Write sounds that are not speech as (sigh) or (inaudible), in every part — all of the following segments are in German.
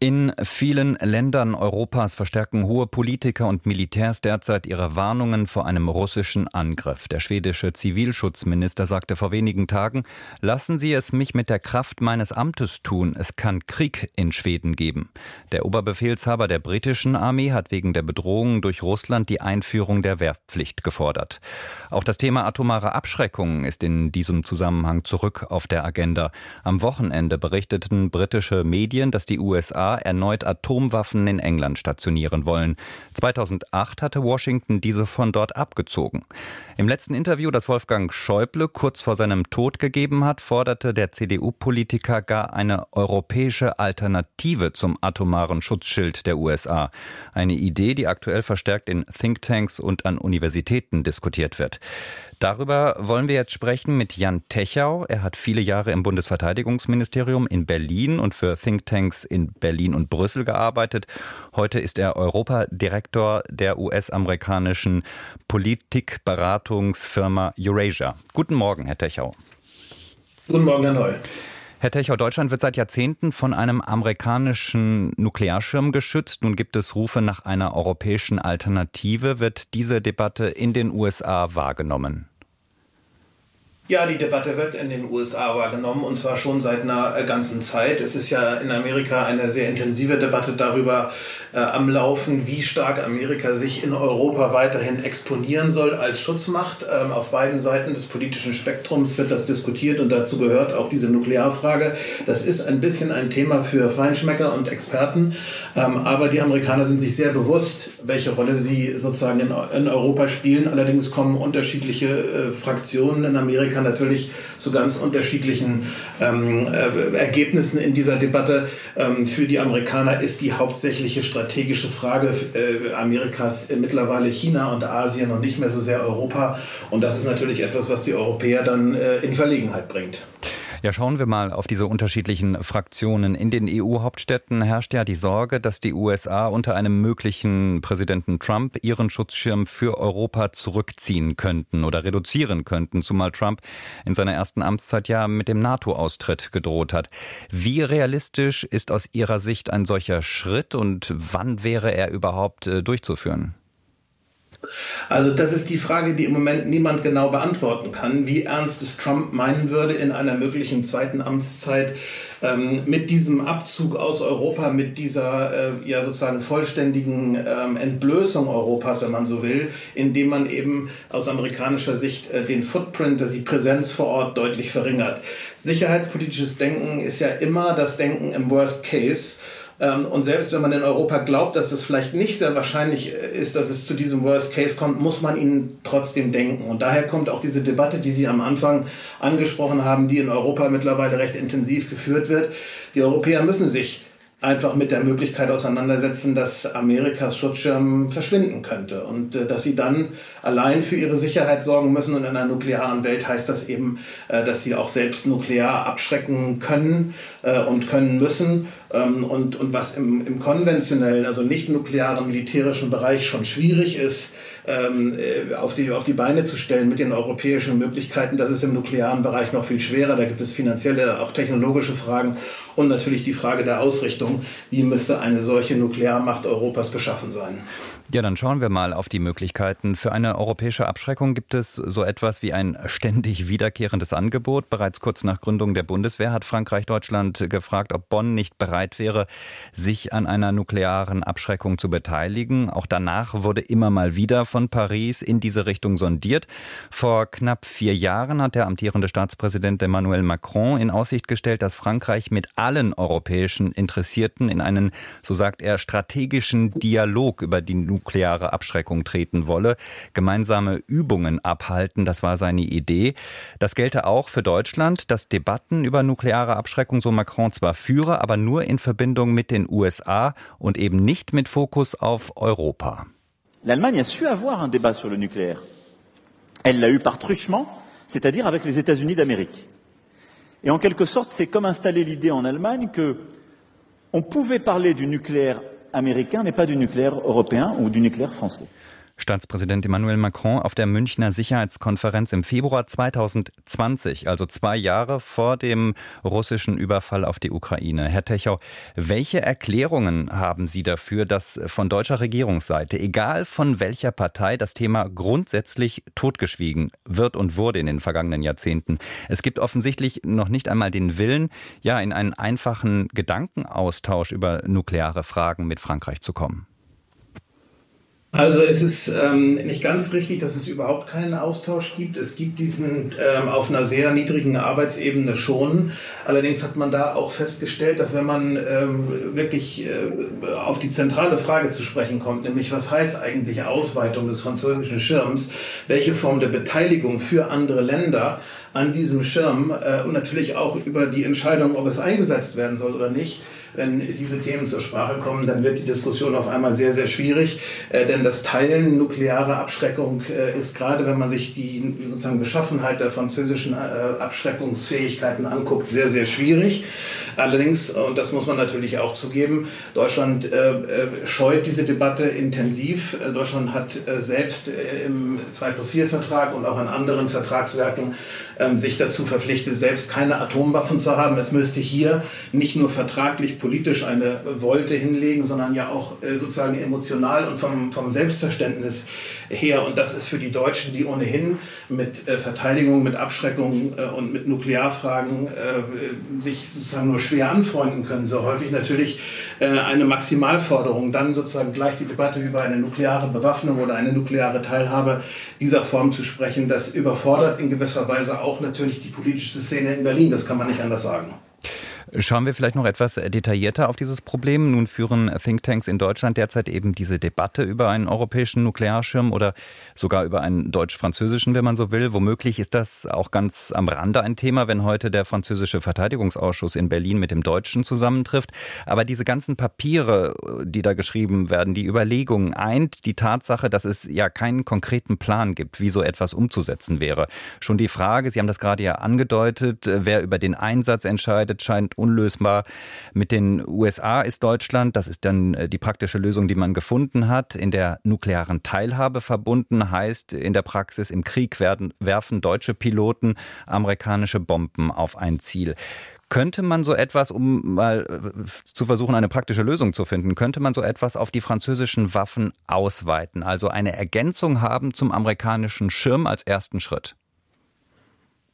In vielen Ländern Europas verstärken hohe Politiker und Militärs derzeit ihre Warnungen vor einem russischen Angriff. Der schwedische Zivilschutzminister sagte vor wenigen Tagen, lassen Sie es mich mit der Kraft meines Amtes tun, es kann Krieg in Schweden geben. Der Oberbefehlshaber der britischen Armee hat wegen der Bedrohung durch Russland die Einführung der Wehrpflicht gefordert. Auch das Thema atomare Abschreckung ist in diesem Zusammenhang zurück auf der Agenda. Am Wochenende berichteten britische Medien, dass die USA erneut Atomwaffen in England stationieren wollen. 2008 hatte Washington diese von dort abgezogen. Im letzten Interview, das Wolfgang Schäuble kurz vor seinem Tod gegeben hat, forderte der CDU-Politiker gar eine europäische Alternative zum atomaren Schutzschild der USA. Eine Idee, die aktuell verstärkt in Thinktanks und an Universitäten diskutiert wird. Darüber wollen wir jetzt sprechen mit Jan Techau. Er hat viele Jahre im Bundesverteidigungsministerium in Berlin und für Thinktanks in Berlin und Brüssel gearbeitet. Heute ist er Europadirektor der US-amerikanischen Politikberatungsfirma Eurasia. Guten Morgen, Herr Techau. Guten Morgen, Herr Neu. Herr Techau, Deutschland wird seit Jahrzehnten von einem amerikanischen Nuklearschirm geschützt. Nun gibt es Rufe nach einer europäischen Alternative. Wird diese Debatte in den USA wahrgenommen? Ja, die Debatte wird in den USA wahrgenommen und zwar schon seit einer äh, ganzen Zeit. Es ist ja in Amerika eine sehr intensive Debatte darüber äh, am Laufen, wie stark Amerika sich in Europa weiterhin exponieren soll als Schutzmacht. Ähm, auf beiden Seiten des politischen Spektrums wird das diskutiert und dazu gehört auch diese Nuklearfrage. Das ist ein bisschen ein Thema für Feinschmecker und Experten, ähm, aber die Amerikaner sind sich sehr bewusst, welche Rolle sie sozusagen in, in Europa spielen. Allerdings kommen unterschiedliche äh, Fraktionen in Amerika kann natürlich zu ganz unterschiedlichen ähm, äh, Ergebnissen in dieser Debatte. Ähm, für die Amerikaner ist die hauptsächliche strategische Frage äh, Amerikas mittlerweile China und Asien und nicht mehr so sehr Europa. Und das ist natürlich etwas, was die Europäer dann äh, in Verlegenheit bringt. Ja, schauen wir mal auf diese unterschiedlichen Fraktionen. In den EU-Hauptstädten herrscht ja die Sorge, dass die USA unter einem möglichen Präsidenten Trump ihren Schutzschirm für Europa zurückziehen könnten oder reduzieren könnten, zumal Trump in seiner ersten Amtszeit ja mit dem NATO-Austritt gedroht hat. Wie realistisch ist aus Ihrer Sicht ein solcher Schritt und wann wäre er überhaupt äh, durchzuführen? Also das ist die Frage, die im Moment niemand genau beantworten kann, wie ernst es Trump meinen würde in einer möglichen zweiten Amtszeit ähm, mit diesem Abzug aus Europa, mit dieser äh, ja sozusagen vollständigen ähm, Entblößung Europas, wenn man so will, indem man eben aus amerikanischer Sicht äh, den Footprint, also die Präsenz vor Ort deutlich verringert. Sicherheitspolitisches Denken ist ja immer das Denken im Worst Case. Ähm, und selbst wenn man in Europa glaubt, dass das vielleicht nicht sehr wahrscheinlich äh, ist, dass es zu diesem Worst Case kommt, muss man ihn trotzdem denken. Und daher kommt auch diese Debatte, die Sie am Anfang angesprochen haben, die in Europa mittlerweile recht intensiv geführt wird. Die Europäer müssen sich einfach mit der Möglichkeit auseinandersetzen, dass Amerikas Schutzschirm verschwinden könnte und äh, dass sie dann allein für ihre Sicherheit sorgen müssen. Und in einer nuklearen Welt heißt das eben, äh, dass sie auch selbst nuklear abschrecken können äh, und können müssen. Ähm, und, und was im, im konventionellen, also nicht nuklearen militärischen Bereich schon schwierig ist, ähm, äh, auf, die, auf die Beine zu stellen mit den europäischen Möglichkeiten, das ist im nuklearen Bereich noch viel schwerer. Da gibt es finanzielle, auch technologische Fragen und natürlich die Frage der Ausrichtung, wie müsste eine solche Nuklearmacht Europas beschaffen sein. Ja, dann schauen wir mal auf die Möglichkeiten. Für eine europäische Abschreckung gibt es so etwas wie ein ständig wiederkehrendes Angebot. Bereits kurz nach Gründung der Bundeswehr hat Frankreich Deutschland gefragt, ob Bonn nicht bereit wäre, sich an einer nuklearen Abschreckung zu beteiligen. Auch danach wurde immer mal wieder von Paris in diese Richtung sondiert. Vor knapp vier Jahren hat der amtierende Staatspräsident Emmanuel Macron in Aussicht gestellt, dass Frankreich mit allen europäischen Interessierten in einen, so sagt er, strategischen Dialog über die nukleare Abschreckung treten wolle, gemeinsame Übungen abhalten, das war seine Idee. Das gelte auch für Deutschland, dass Debatten über nukleare Abschreckung so Macron zwar führe, aber nur in Verbindung mit den USA und eben nicht mit Fokus auf Europa. L'Allemagne a su avoir un débat sur le nucléaire. Elle l'a eu par truchement, c'est-à-dire avec les États-Unis d'Amérique. Et en quelque sorte, c'est comme installer l'idée en Allemagne que on pouvait parler du nucléaire américain, mais pas du nucléaire européen ou du nucléaire français. Staatspräsident Emmanuel Macron auf der Münchner Sicherheitskonferenz im Februar 2020, also zwei Jahre vor dem russischen Überfall auf die Ukraine. Herr Techau, welche Erklärungen haben Sie dafür, dass von deutscher Regierungsseite, egal von welcher Partei, das Thema grundsätzlich totgeschwiegen wird und wurde in den vergangenen Jahrzehnten? Es gibt offensichtlich noch nicht einmal den Willen, ja, in einen einfachen Gedankenaustausch über nukleare Fragen mit Frankreich zu kommen. Also es ist ähm, nicht ganz richtig, dass es überhaupt keinen Austausch gibt. Es gibt diesen ähm, auf einer sehr niedrigen Arbeitsebene schon. Allerdings hat man da auch festgestellt, dass wenn man ähm, wirklich äh, auf die zentrale Frage zu sprechen kommt, nämlich was heißt eigentlich Ausweitung des französischen Schirms, welche Form der Beteiligung für andere Länder an diesem Schirm äh, und natürlich auch über die Entscheidung, ob es eingesetzt werden soll oder nicht, wenn diese Themen zur Sprache kommen, dann wird die Diskussion auf einmal sehr, sehr schwierig. Äh, denn das Teilen nuklearer Abschreckung äh, ist gerade, wenn man sich die sozusagen Beschaffenheit der französischen äh, Abschreckungsfähigkeiten anguckt, sehr, sehr schwierig. Allerdings, und das muss man natürlich auch zugeben, Deutschland scheut diese Debatte intensiv. Deutschland hat selbst im 2 plus 4 Vertrag und auch in anderen Vertragswerken ähm, sich dazu verpflichtet, selbst keine Atomwaffen zu haben. Es müsste hier nicht nur vertraglich, politisch eine Wolte hinlegen, sondern ja auch äh, sozusagen emotional und vom, vom Selbstverständnis her. Und das ist für die Deutschen, die ohnehin mit äh, Verteidigung, mit Abschreckung und mit Nuklearfragen sich sozusagen nur schwer anfreunden können, so häufig natürlich eine Maximalforderung, dann sozusagen gleich die Debatte über eine nukleare Bewaffnung oder eine nukleare Teilhabe dieser Form zu sprechen, das überfordert in gewisser Weise auch natürlich die politische Szene in Berlin, das kann man nicht anders sagen. Schauen wir vielleicht noch etwas detaillierter auf dieses Problem. Nun führen Thinktanks in Deutschland derzeit eben diese Debatte über einen europäischen Nuklearschirm oder sogar über einen deutsch-französischen, wenn man so will. Womöglich ist das auch ganz am Rande ein Thema, wenn heute der französische Verteidigungsausschuss in Berlin mit dem deutschen zusammentrifft. Aber diese ganzen Papiere, die da geschrieben werden, die Überlegungen eint die Tatsache, dass es ja keinen konkreten Plan gibt, wie so etwas umzusetzen wäre. Schon die Frage, Sie haben das gerade ja angedeutet, wer über den Einsatz entscheidet, scheint unlösbar. Mit den USA ist Deutschland, das ist dann äh, die praktische Lösung, die man gefunden hat, in der nuklearen Teilhabe verbunden, heißt in der Praxis im Krieg werden, werfen deutsche Piloten amerikanische Bomben auf ein Ziel. Könnte man so etwas, um mal äh, zu versuchen, eine praktische Lösung zu finden, könnte man so etwas auf die französischen Waffen ausweiten, also eine Ergänzung haben zum amerikanischen Schirm als ersten Schritt?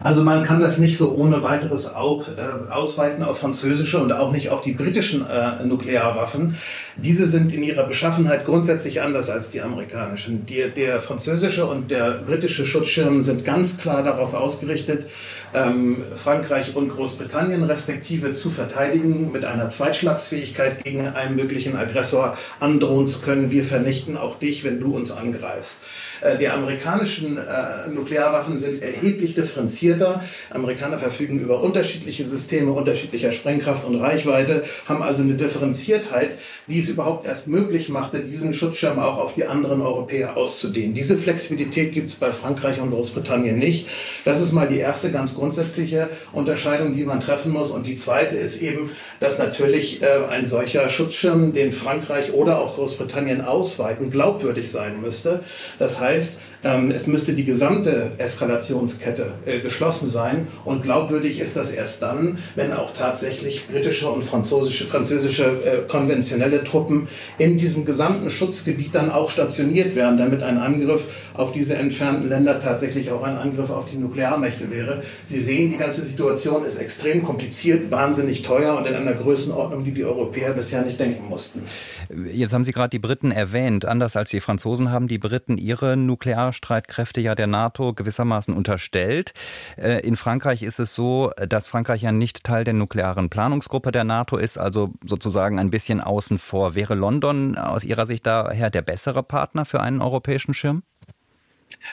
Also man kann das nicht so ohne weiteres auch, äh, ausweiten auf französische und auch nicht auf die britischen äh, Nuklearwaffen. Diese sind in ihrer Beschaffenheit grundsätzlich anders als die amerikanischen. Die, der französische und der britische Schutzschirm sind ganz klar darauf ausgerichtet, ähm, Frankreich und Großbritannien respektive zu verteidigen, mit einer Zweitschlagsfähigkeit gegen einen möglichen Aggressor androhen zu können. Wir vernichten auch dich, wenn du uns angreifst. Äh, die amerikanischen äh, Nuklearwaffen sind erheblich differenzierter. Amerikaner verfügen über unterschiedliche Systeme unterschiedlicher Sprengkraft und Reichweite, haben also eine Differenziertheit, die es überhaupt erst möglich machte, diesen Schutzschirm auch auf die anderen Europäer auszudehnen. Diese Flexibilität gibt es bei Frankreich und Großbritannien nicht. Das ist mal die erste ganz grundsätzliche Unterscheidung, die man treffen muss. Und die zweite ist eben, dass natürlich äh, ein solcher Schutzschirm, den Frankreich oder auch Großbritannien ausweiten, glaubwürdig sein müsste. Das heißt, heißt, ähm, es müsste die gesamte Eskalationskette äh, geschlossen sein und glaubwürdig ist das erst dann, wenn auch tatsächlich britische und französische, französische äh, konventionelle Truppen in diesem gesamten Schutzgebiet dann auch stationiert werden, damit ein Angriff auf diese entfernten Länder tatsächlich auch ein Angriff auf die Nuklearmächte wäre. Sie sehen, die ganze Situation ist extrem kompliziert, wahnsinnig teuer und in einer Größenordnung, die die Europäer bisher nicht denken mussten. Jetzt haben Sie gerade die Briten erwähnt. Anders als die Franzosen haben die Briten ihre Nuklearstreitkräfte ja der NATO gewissermaßen unterstellt. Äh, in Frankreich ist es so, dass Frankreich ja nicht Teil der nuklearen Planungsgruppe der NATO ist, also sozusagen ein bisschen außen vor. Wäre London aus Ihrer Sicht daher der bessere Partner für einen europäischen Schirm?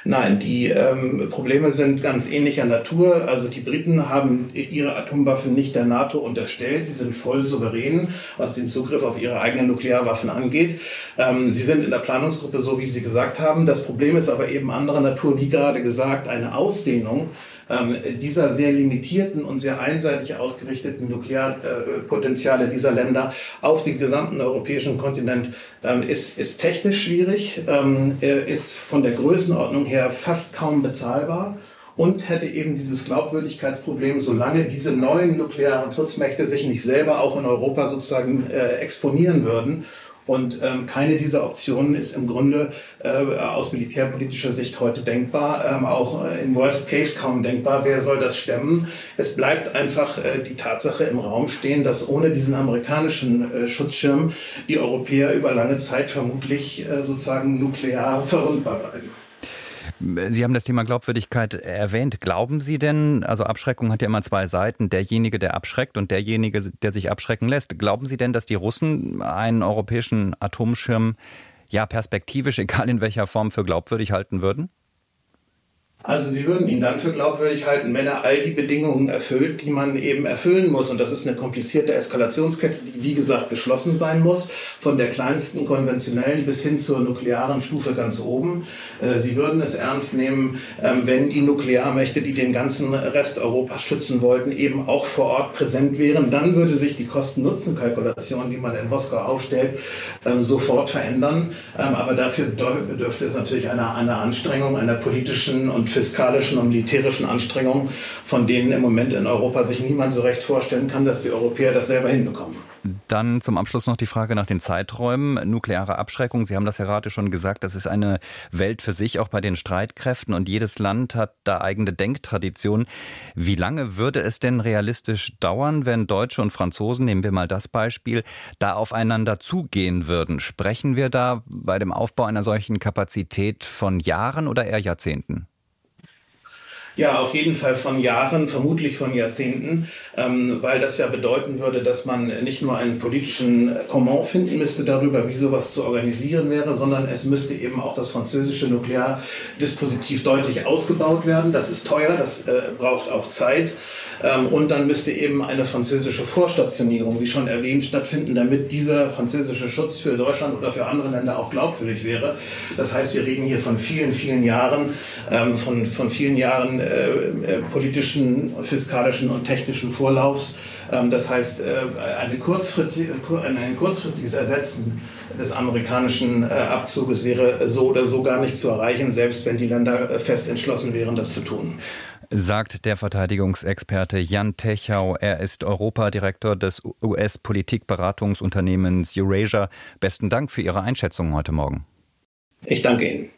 Nein, die ähm, Probleme sind ganz ähnlicher Natur. Also die Briten haben ihre Atomwaffen nicht der NATO unterstellt. Sie sind voll souverän, was den Zugriff auf ihre eigenen Nuklearwaffen angeht. Ähm, sie sind in der Planungsgruppe so, wie Sie gesagt haben. Das Problem ist aber eben anderer Natur, wie gerade gesagt, eine Ausdehnung dieser sehr limitierten und sehr einseitig ausgerichteten Nuklearpotenziale dieser Länder auf den gesamten europäischen Kontinent ähm, ist, ist technisch schwierig, ähm, ist von der Größenordnung her fast kaum bezahlbar und hätte eben dieses Glaubwürdigkeitsproblem, solange diese neuen nuklearen Schutzmächte sich nicht selber auch in Europa sozusagen äh, exponieren würden. Und ähm, keine dieser Optionen ist im Grunde äh, aus militärpolitischer Sicht heute denkbar, ähm, auch äh, in Worst Case kaum denkbar. Wer soll das stemmen? Es bleibt einfach äh, die Tatsache im Raum stehen, dass ohne diesen amerikanischen äh, Schutzschirm die Europäer über lange Zeit vermutlich äh, sozusagen nuklear verwundbar bleiben. Sie haben das Thema Glaubwürdigkeit erwähnt. Glauben Sie denn, also Abschreckung hat ja immer zwei Seiten, derjenige, der abschreckt und derjenige, der sich abschrecken lässt. Glauben Sie denn, dass die Russen einen europäischen Atomschirm ja perspektivisch, (laughs) egal in welcher Form, für glaubwürdig halten würden? Also sie würden ihn dann für glaubwürdig halten, wenn er all die Bedingungen erfüllt, die man eben erfüllen muss. Und das ist eine komplizierte Eskalationskette, die wie gesagt geschlossen sein muss, von der kleinsten konventionellen bis hin zur nuklearen Stufe ganz oben. Äh, sie würden es ernst nehmen, ähm, wenn die Nuklearmächte, die den ganzen Rest Europas schützen wollten, eben auch vor Ort präsent wären. Dann würde sich die Kosten-Nutzen-Kalkulation, die man in Moskau aufstellt, ähm, sofort verändern. Ähm, aber dafür bedürfte es natürlich einer, einer Anstrengung, einer politischen und fiskalischen und militärischen Anstrengungen, von denen im Moment in Europa sich niemand so recht vorstellen kann, dass die Europäer das selber hinbekommen. Dann zum Abschluss noch die Frage nach den Zeiträumen. Nukleare Abschreckung, Sie haben das ja gerade schon gesagt, das ist eine Welt für sich, auch bei den Streitkräften. Und jedes Land hat da eigene Denktraditionen. Wie lange würde es denn realistisch dauern, wenn Deutsche und Franzosen, nehmen wir mal das Beispiel, da aufeinander zugehen würden? Sprechen wir da bei dem Aufbau einer solchen Kapazität von Jahren oder eher Jahrzehnten? Ja, auf jeden Fall von Jahren, vermutlich von Jahrzehnten, ähm, weil das ja bedeuten würde, dass man nicht nur einen politischen Comment finden müsste darüber, wie sowas zu organisieren wäre, sondern es müsste eben auch das französische Nukleardispositiv deutlich ausgebaut werden. Das ist teuer, das äh, braucht auch Zeit. Ähm, und dann müsste eben eine französische Vorstationierung, wie schon erwähnt, stattfinden, damit dieser französische Schutz für Deutschland oder für andere Länder auch glaubwürdig wäre. Das heißt, wir reden hier von vielen, vielen Jahren, ähm, von, von vielen Jahren äh, äh, politischen, fiskalischen und technischen Vorlaufs. Ähm, das heißt, äh, eine kurzfristige, ein kurzfristiges Ersetzen des amerikanischen Abzuges wäre so oder so gar nicht zu erreichen, selbst wenn die Länder fest entschlossen wären, das zu tun. Sagt der Verteidigungsexperte Jan Techau. Er ist Europadirektor des US-Politikberatungsunternehmens Eurasia. Besten Dank für Ihre Einschätzung heute Morgen. Ich danke Ihnen.